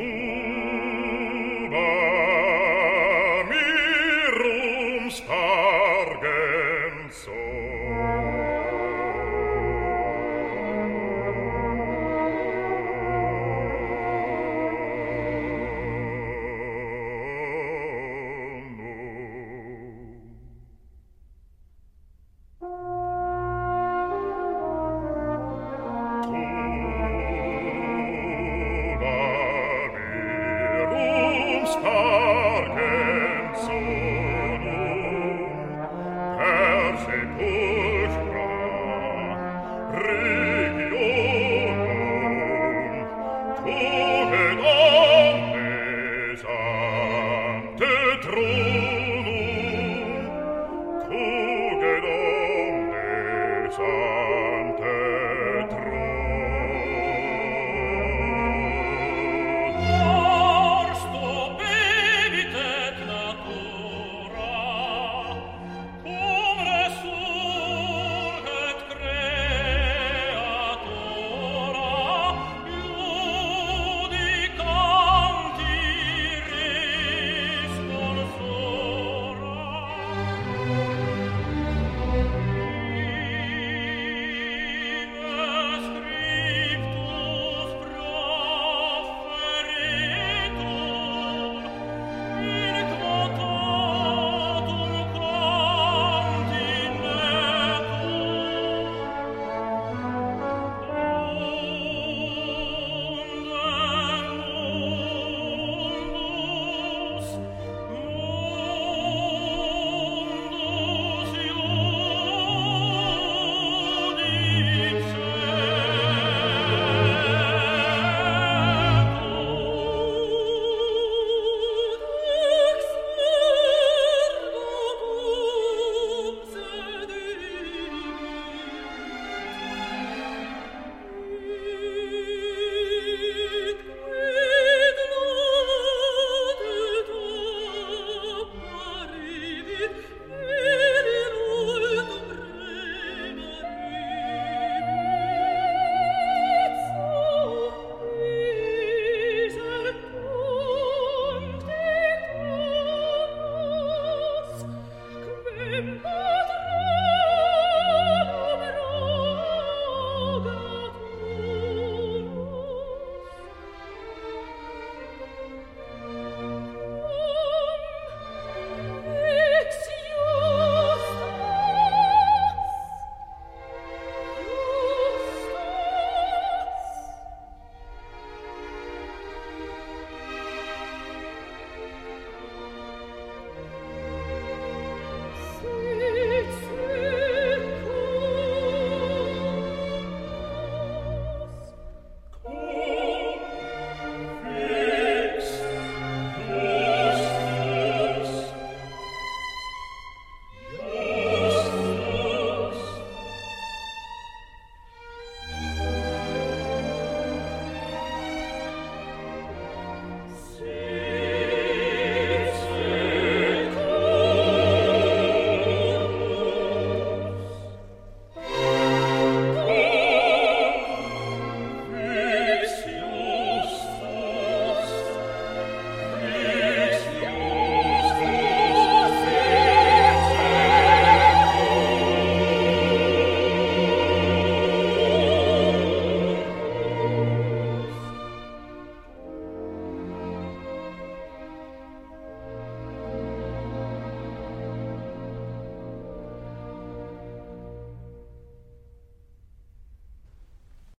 see Amen.